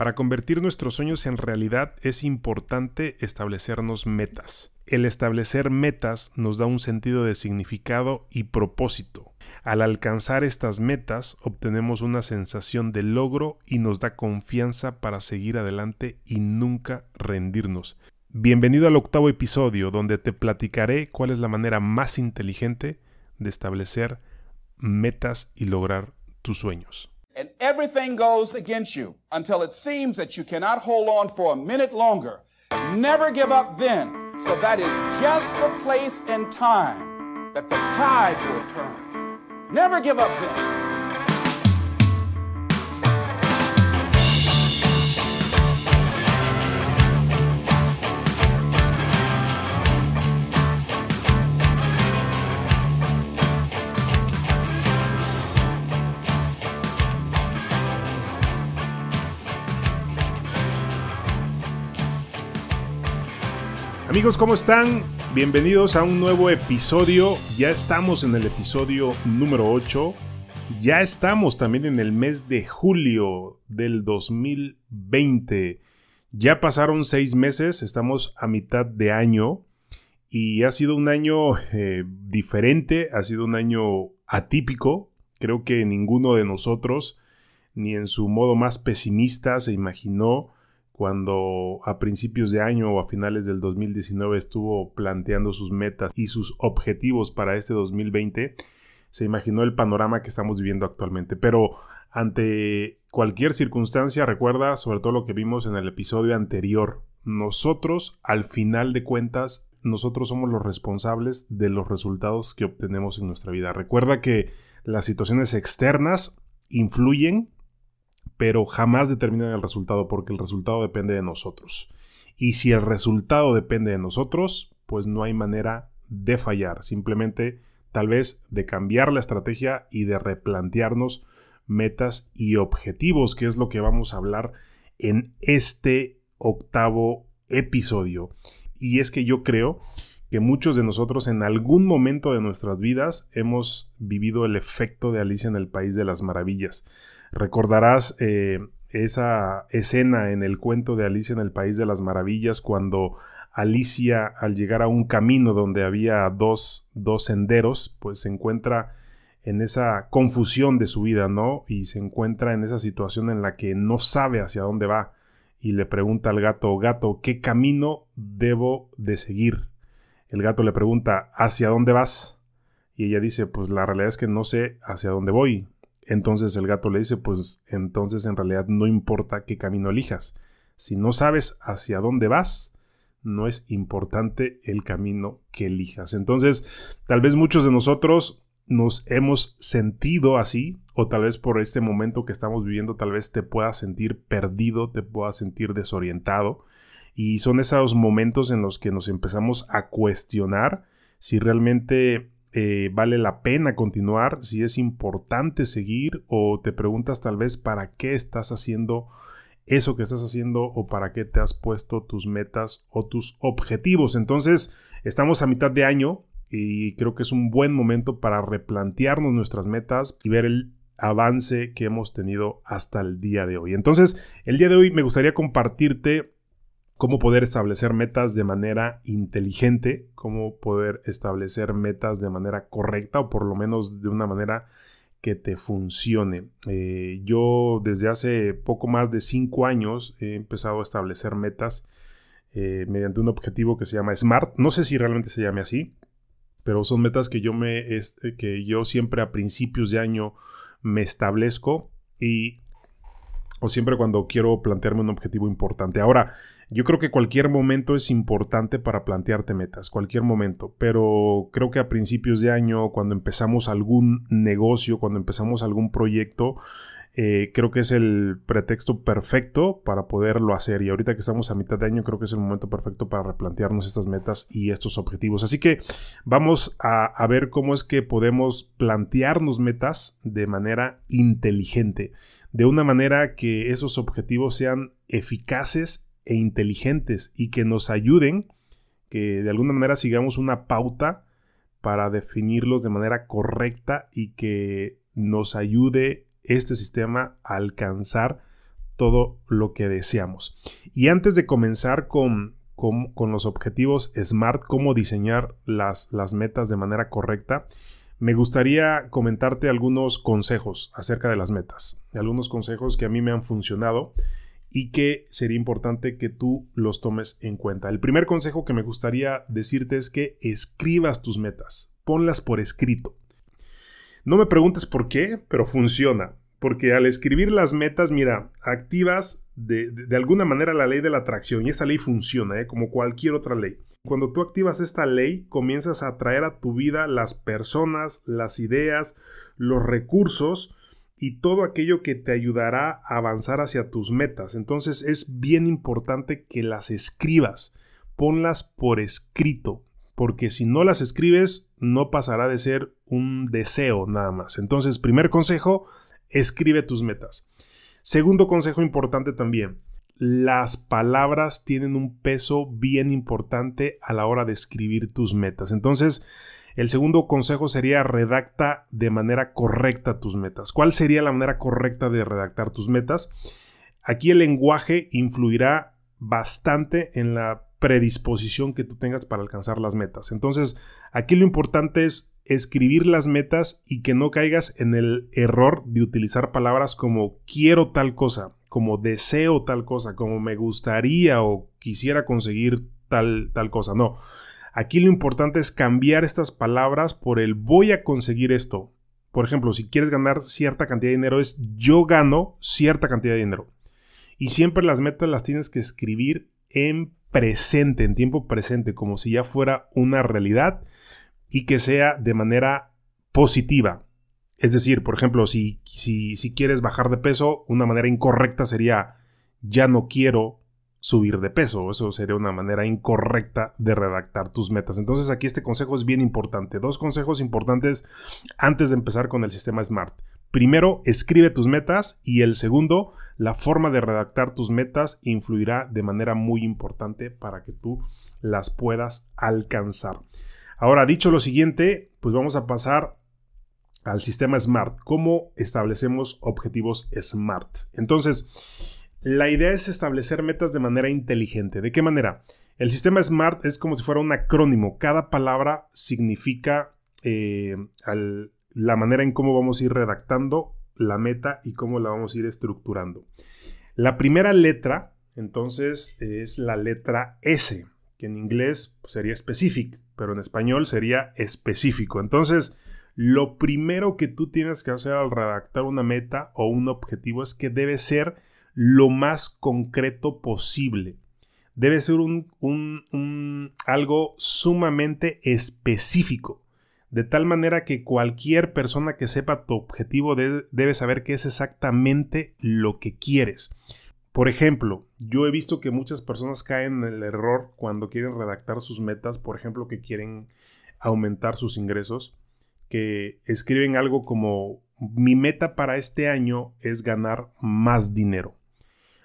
Para convertir nuestros sueños en realidad es importante establecernos metas. El establecer metas nos da un sentido de significado y propósito. Al alcanzar estas metas obtenemos una sensación de logro y nos da confianza para seguir adelante y nunca rendirnos. Bienvenido al octavo episodio donde te platicaré cuál es la manera más inteligente de establecer metas y lograr tus sueños. And everything goes against you until it seems that you cannot hold on for a minute longer. Never give up then, for that is just the place and time that the tide will turn. Never give up then. Amigos, ¿cómo están? Bienvenidos a un nuevo episodio. Ya estamos en el episodio número 8. Ya estamos también en el mes de julio del 2020. Ya pasaron seis meses, estamos a mitad de año y ha sido un año eh, diferente, ha sido un año atípico. Creo que ninguno de nosotros, ni en su modo más pesimista, se imaginó cuando a principios de año o a finales del 2019 estuvo planteando sus metas y sus objetivos para este 2020, se imaginó el panorama que estamos viviendo actualmente. Pero ante cualquier circunstancia, recuerda sobre todo lo que vimos en el episodio anterior, nosotros al final de cuentas, nosotros somos los responsables de los resultados que obtenemos en nuestra vida. Recuerda que las situaciones externas influyen pero jamás determinan el resultado porque el resultado depende de nosotros. Y si el resultado depende de nosotros, pues no hay manera de fallar, simplemente tal vez de cambiar la estrategia y de replantearnos metas y objetivos, que es lo que vamos a hablar en este octavo episodio. Y es que yo creo que muchos de nosotros en algún momento de nuestras vidas hemos vivido el efecto de Alicia en el País de las Maravillas. Recordarás eh, esa escena en el cuento de Alicia en el País de las Maravillas cuando Alicia al llegar a un camino donde había dos, dos senderos, pues se encuentra en esa confusión de su vida, ¿no? Y se encuentra en esa situación en la que no sabe hacia dónde va y le pregunta al gato, gato, ¿qué camino debo de seguir? El gato le pregunta, ¿hacia dónde vas? Y ella dice, pues la realidad es que no sé hacia dónde voy. Entonces el gato le dice, pues entonces en realidad no importa qué camino elijas. Si no sabes hacia dónde vas, no es importante el camino que elijas. Entonces, tal vez muchos de nosotros nos hemos sentido así, o tal vez por este momento que estamos viviendo, tal vez te puedas sentir perdido, te puedas sentir desorientado. Y son esos momentos en los que nos empezamos a cuestionar si realmente eh, vale la pena continuar, si es importante seguir o te preguntas tal vez para qué estás haciendo eso que estás haciendo o para qué te has puesto tus metas o tus objetivos. Entonces, estamos a mitad de año y creo que es un buen momento para replantearnos nuestras metas y ver el avance que hemos tenido hasta el día de hoy. Entonces, el día de hoy me gustaría compartirte cómo poder establecer metas de manera inteligente, cómo poder establecer metas de manera correcta o por lo menos de una manera que te funcione. Eh, yo desde hace poco más de cinco años he empezado a establecer metas eh, mediante un objetivo que se llama SMART. No sé si realmente se llame así, pero son metas que yo me que yo siempre a principios de año me establezco y o siempre cuando quiero plantearme un objetivo importante. Ahora, yo creo que cualquier momento es importante para plantearte metas, cualquier momento, pero creo que a principios de año, cuando empezamos algún negocio, cuando empezamos algún proyecto, eh, creo que es el pretexto perfecto para poderlo hacer. Y ahorita que estamos a mitad de año, creo que es el momento perfecto para replantearnos estas metas y estos objetivos. Así que vamos a, a ver cómo es que podemos plantearnos metas de manera inteligente, de una manera que esos objetivos sean eficaces e inteligentes y que nos ayuden, que de alguna manera sigamos una pauta para definirlos de manera correcta y que nos ayude este sistema a alcanzar todo lo que deseamos. Y antes de comenzar con, con, los objetivos SMART, cómo diseñar las, las metas de manera correcta, me gustaría comentarte algunos consejos acerca de las metas, algunos consejos que a mí me han funcionado y que sería importante que tú los tomes en cuenta. El primer consejo que me gustaría decirte es que escribas tus metas, ponlas por escrito. No me preguntes por qué, pero funciona. Porque al escribir las metas, mira, activas de, alguna manera la ley de la atracción y esa ley funciona, ¿eh? como cualquier otra ley. Cuando tú activas esta ley, comienzas a atraer a tu vida las personas, las ideas, los recursos y todo aquello que te ayudará a avanzar hacia tus metas. Entonces es bien importante que las escribas, ponlas por escrito, porque si no las escribes no pasará de ser un deseo nada más. Entonces, primer consejo, escribe tus metas. Segundo consejo importante también, las palabras tienen un peso bien importante a la hora de escribir tus metas. Entonces, el segundo consejo sería redacta de manera correcta tus metas. ¿Cuál sería la manera correcta de redactar tus metas? Aquí el lenguaje influirá bastante en la predisposición que tú tengas para alcanzar las metas. Entonces, aquí lo importante es escribir las metas y que no caigas en el error de utilizar palabras como quiero tal cosa, como deseo tal cosa, como me gustaría o quisiera conseguir tal, tal cosa. No. Aquí lo importante es cambiar estas palabras por el voy a conseguir esto. Por ejemplo, si quieres ganar cierta cantidad de dinero es yo gano cierta cantidad de dinero. Y siempre las metas las tienes que escribir en presente, en tiempo presente, como si ya fuera una realidad y que sea de manera positiva. Es decir, por ejemplo, si, si, si quieres bajar de peso, una manera incorrecta sería ya no quiero subir de peso. Eso sería una manera incorrecta de redactar tus metas. Entonces aquí este consejo es bien importante. Dos consejos importantes antes de empezar con el sistema SMART. Primero, escribe tus metas y el segundo, la forma de redactar tus metas influirá de manera muy importante para que tú las puedas alcanzar. Ahora, dicho lo siguiente, pues vamos a pasar al sistema SMART. ¿Cómo establecemos objetivos SMART? Entonces, la idea es establecer metas de manera inteligente. ¿De qué manera? El sistema SMART es como si fuera un acrónimo. Cada palabra significa eh, la manera en cómo vamos a ir redactando la meta y cómo la vamos a ir estructurando. La primera letra, entonces, es la letra S, que en inglés sería specific, pero en español sería específico. Entonces, lo primero que tú tienes que hacer al redactar una meta o un objetivo es que debe ser lo más concreto posible. Debe ser un, algo sumamente específico de tal manera que cualquier persona que sepa tu objetivo debe saber qué es exactamente lo que quieres. Por ejemplo, yo he visto que muchas personas caen en el error cuando quieren redactar sus metas, por ejemplo, que quieren aumentar sus ingresos, que escriben algo como mi meta para este año es ganar más dinero.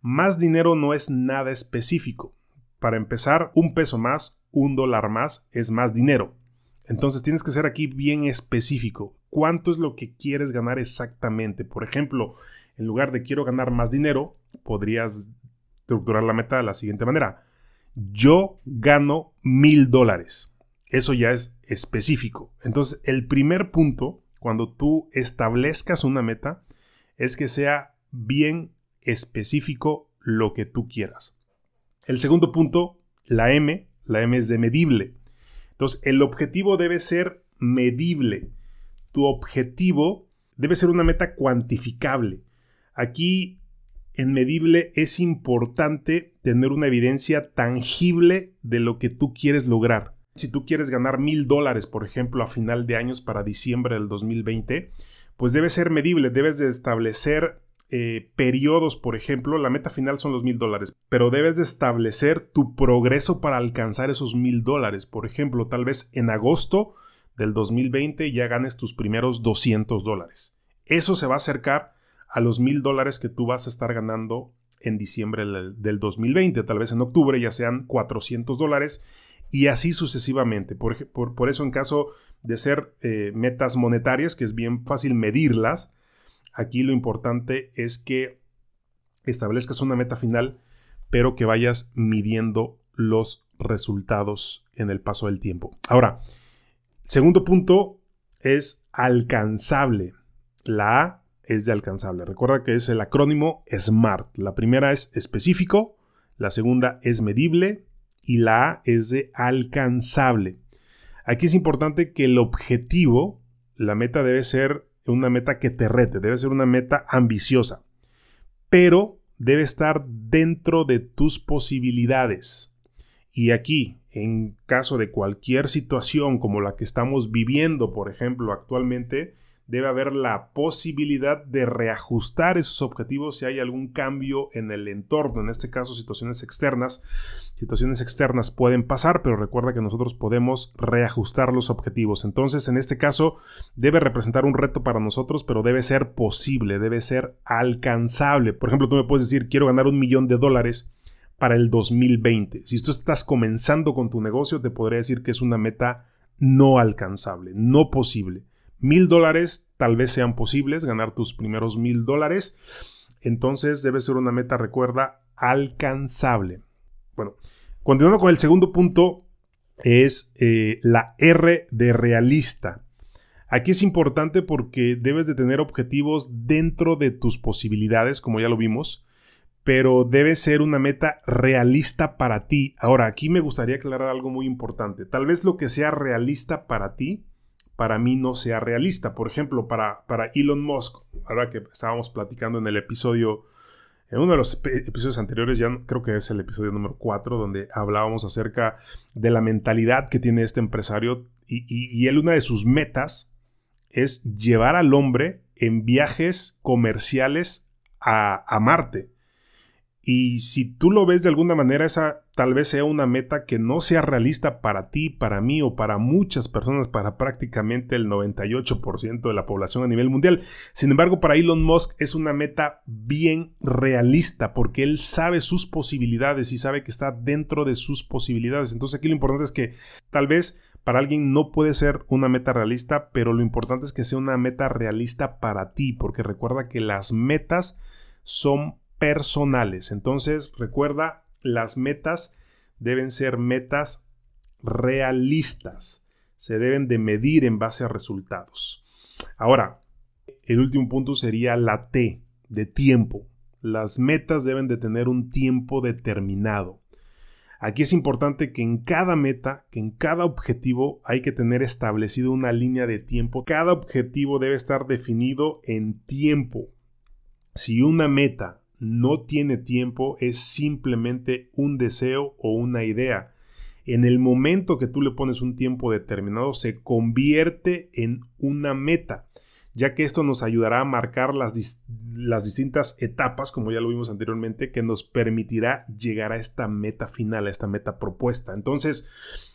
Más dinero no es nada específico. Para empezar, un peso más, un dólar más es más dinero. Entonces tienes que ser aquí bien específico. ¿Cuánto es lo que quieres ganar exactamente? Por ejemplo, en lugar de quiero ganar más dinero, podrías estructurar la meta de la siguiente manera. Yo gano mil dólares. Eso ya es específico. Entonces, el primer punto, cuando tú establezcas una meta, es que sea bien específico lo que tú quieras. El segundo punto, la M, la M es de medible. Entonces, el objetivo debe ser medible. Tu objetivo debe ser una meta cuantificable. Aquí, en medible, es importante tener una evidencia tangible de lo que tú quieres lograr. Si tú quieres ganar mil dólares, por ejemplo, a final de años para diciembre del 2020, pues debe ser medible, debes de establecer eh, periodos, por ejemplo, la meta final son los mil dólares, pero debes de establecer tu progreso para alcanzar esos mil dólares. Por ejemplo, tal vez en agosto del 2020 ya ganes tus primeros 200 dólares. Eso se va a acercar a los mil dólares que tú vas a estar ganando en diciembre del 2020. Tal vez en octubre ya sean 400 dólares y así sucesivamente. Por, por, eso en caso de ser eh, metas monetarias, que es bien fácil medirlas, Aquí lo importante es que establezcas una meta final, pero que vayas midiendo los resultados en el paso del tiempo. Ahora, segundo punto es alcanzable. La A es de alcanzable. Recuerda que es el acrónimo SMART. La primera es específico, la segunda es medible y la A es de alcanzable. Aquí es importante que el objetivo, la meta debe ser una meta que te rete, debe ser una meta ambiciosa, pero debe estar dentro de tus posibilidades. Y aquí, en caso de cualquier situación como la que estamos viviendo, por ejemplo, actualmente, debe haber la posibilidad de reajustar esos objetivos si hay algún cambio en el entorno, en este caso situaciones externas. Situaciones externas pueden pasar, pero recuerda que nosotros podemos reajustar los objetivos. Entonces, en este caso, debe representar un reto para nosotros, pero debe ser posible, debe ser alcanzable. Por ejemplo, tú me puedes decir, quiero ganar un millón de dólares para el 2020. Si tú estás comenzando con tu negocio, te podría decir que es una meta no alcanzable, no posible. Mil dólares tal vez sean posibles, ganar tus primeros mil dólares. Entonces debe ser una meta, recuerda, alcanzable. Bueno, continuando con el segundo punto, es eh, la R de realista. Aquí es importante porque debes de tener objetivos dentro de tus posibilidades, como ya lo vimos, pero debe ser una meta realista para ti. Ahora, aquí me gustaría aclarar algo muy importante. Tal vez lo que sea realista para ti para mí no sea realista. Por ejemplo, para, para Elon Musk, ahora que estábamos platicando en el episodio, en uno de los episodios anteriores, ya creo que es el episodio número 4, donde hablábamos acerca de la mentalidad que tiene este empresario y, y él una de sus metas es llevar al hombre en viajes comerciales a, a Marte. Y si tú lo ves de alguna manera, esa tal vez sea una meta que no sea realista para ti, para mí o para muchas personas, para prácticamente el 98% de la población a nivel mundial. Sin embargo, para Elon Musk es una meta bien realista porque él sabe sus posibilidades y sabe que está dentro de sus posibilidades. Entonces aquí lo importante es que tal vez para alguien no puede ser una meta realista, pero lo importante es que sea una meta realista para ti, porque recuerda que las metas son personales. Entonces, recuerda, las metas deben ser metas realistas. Se deben de medir en base a resultados. Ahora, el último punto sería la T de tiempo. Las metas deben de tener un tiempo determinado. Aquí es importante que en cada meta, que en cada objetivo hay que tener establecido una línea de tiempo. Cada objetivo debe estar definido en tiempo. Si una meta no tiene tiempo, es simplemente un deseo o una idea. En el momento que tú le pones un tiempo determinado, se convierte en una meta, ya que esto nos ayudará a marcar las, las distintas etapas, como ya lo vimos anteriormente, que nos permitirá llegar a esta meta final, a esta meta propuesta. Entonces,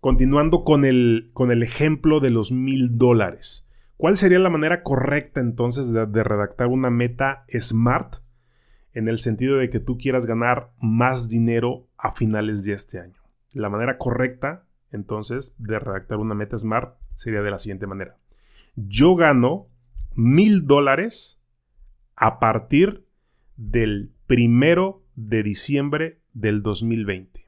continuando con el, con el ejemplo de los mil dólares. ¿Cuál sería la manera correcta entonces de redactar una meta SMART? En el sentido de que tú quieras ganar más dinero a finales de este año. La manera correcta, entonces, de redactar una meta SMART sería de la siguiente manera. Yo gano mil dólares a partir del primero de diciembre del 2020.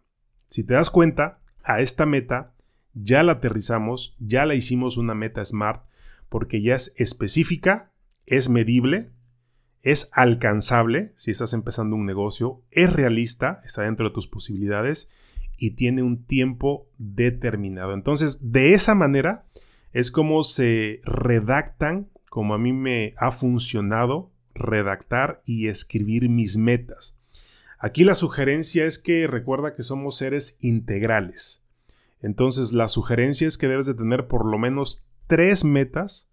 Si te das cuenta, a esta meta ya la aterrizamos, ya la hicimos una meta SMART porque ya es específica, es medible es alcanzable si estás empezando un negocio, es realista, está dentro de tus posibilidades y tiene un tiempo determinado. Entonces, de esa manera es como se redactan, como a mí me ha funcionado redactar y escribir mis metas. Aquí la sugerencia es que recuerda que somos seres integrales. Entonces, la sugerencia es que debes de tener por lo menos tres metas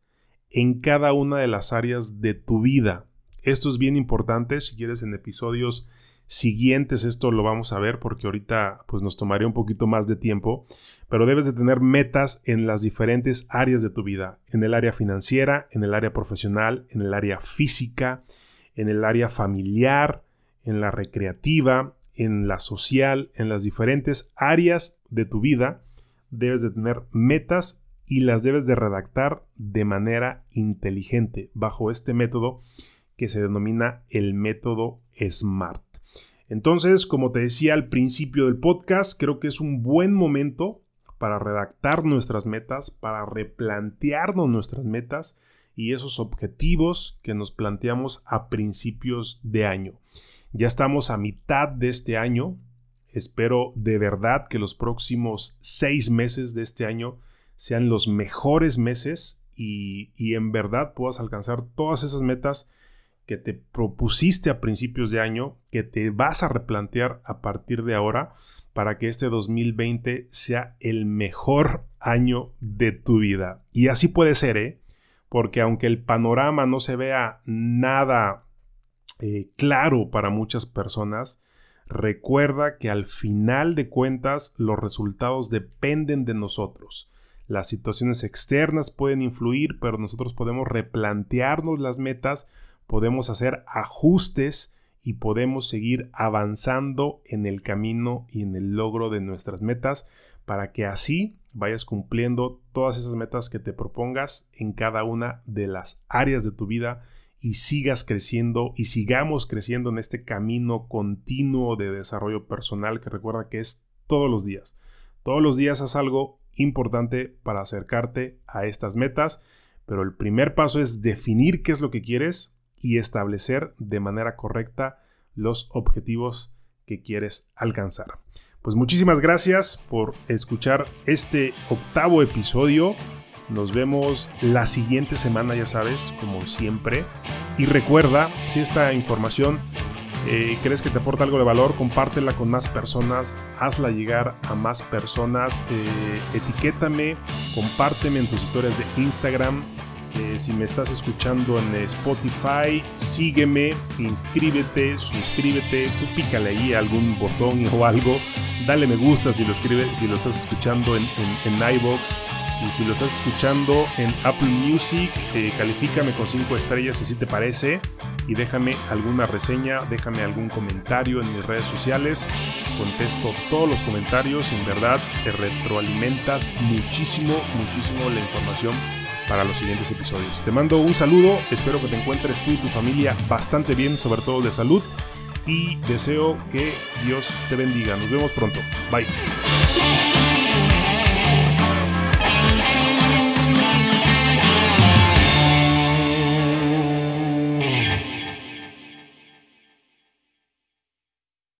en cada una de las áreas de tu vida. Esto es bien importante, si quieres en episodios siguientes esto lo vamos a ver porque ahorita pues nos tomaría un poquito más de tiempo, pero debes de tener metas en las diferentes áreas de tu vida, en el área financiera, en el área profesional, en el área física, en el área familiar, en la recreativa, en la social, en las diferentes áreas de tu vida, debes de tener metas y las debes de redactar de manera inteligente. Bajo este método que se denomina el método SMART. Entonces, como te decía al principio del podcast, creo que es un buen momento para redactar nuestras metas, para replantearnos nuestras metas y esos objetivos que nos planteamos a principios de año. Ya estamos a mitad de este año. Espero de verdad que los próximos seis meses de este año sean los mejores meses y, y en verdad puedas alcanzar todas esas metas que te propusiste a principios de año, que te vas a replantear a partir de ahora para que este 2020 sea el mejor año de tu vida. Y así puede ser, ¿eh? Porque aunque el panorama no se vea nada eh, claro para muchas personas, recuerda que al final de cuentas los resultados dependen de nosotros. Las situaciones externas pueden influir, pero nosotros podemos replantearnos las metas podemos hacer ajustes y podemos seguir avanzando en el camino y en el logro de nuestras metas para que así vayas cumpliendo todas esas metas que te propongas en cada una de las áreas de tu vida y sigas creciendo y sigamos creciendo en este camino continuo de desarrollo personal que recuerda que es todos los días. Todos los días haz algo importante para acercarte a estas metas, pero el primer paso es definir qué es lo que quieres, y establecer de manera correcta los objetivos que quieres alcanzar. Pues muchísimas gracias por escuchar este octavo episodio. Nos vemos la siguiente semana, ya sabes, como siempre. Y recuerda, si esta información eh, crees que te aporta algo de valor, compártela con más personas, hazla llegar a más personas, eh, etiquétame, compárteme en tus historias de Instagram eh, si me estás escuchando en Spotify, sígueme, inscríbete, suscríbete, tú pícale ahí algún botón o algo, dale me gusta si lo escribes, si lo estás escuchando en, en, iBox y si lo estás escuchando en Apple Music, eh, califícame con 5 estrellas si te parece. Y déjame alguna reseña, déjame algún comentario en mis redes sociales. Contesto todos los comentarios, en verdad te retroalimentas muchísimo, muchísimo la información para los siguientes episodios. Te mando un saludo, espero que te encuentres tú y tu familia bastante bien, sobre todo de salud, y deseo que Dios te bendiga. Nos vemos pronto. Bye.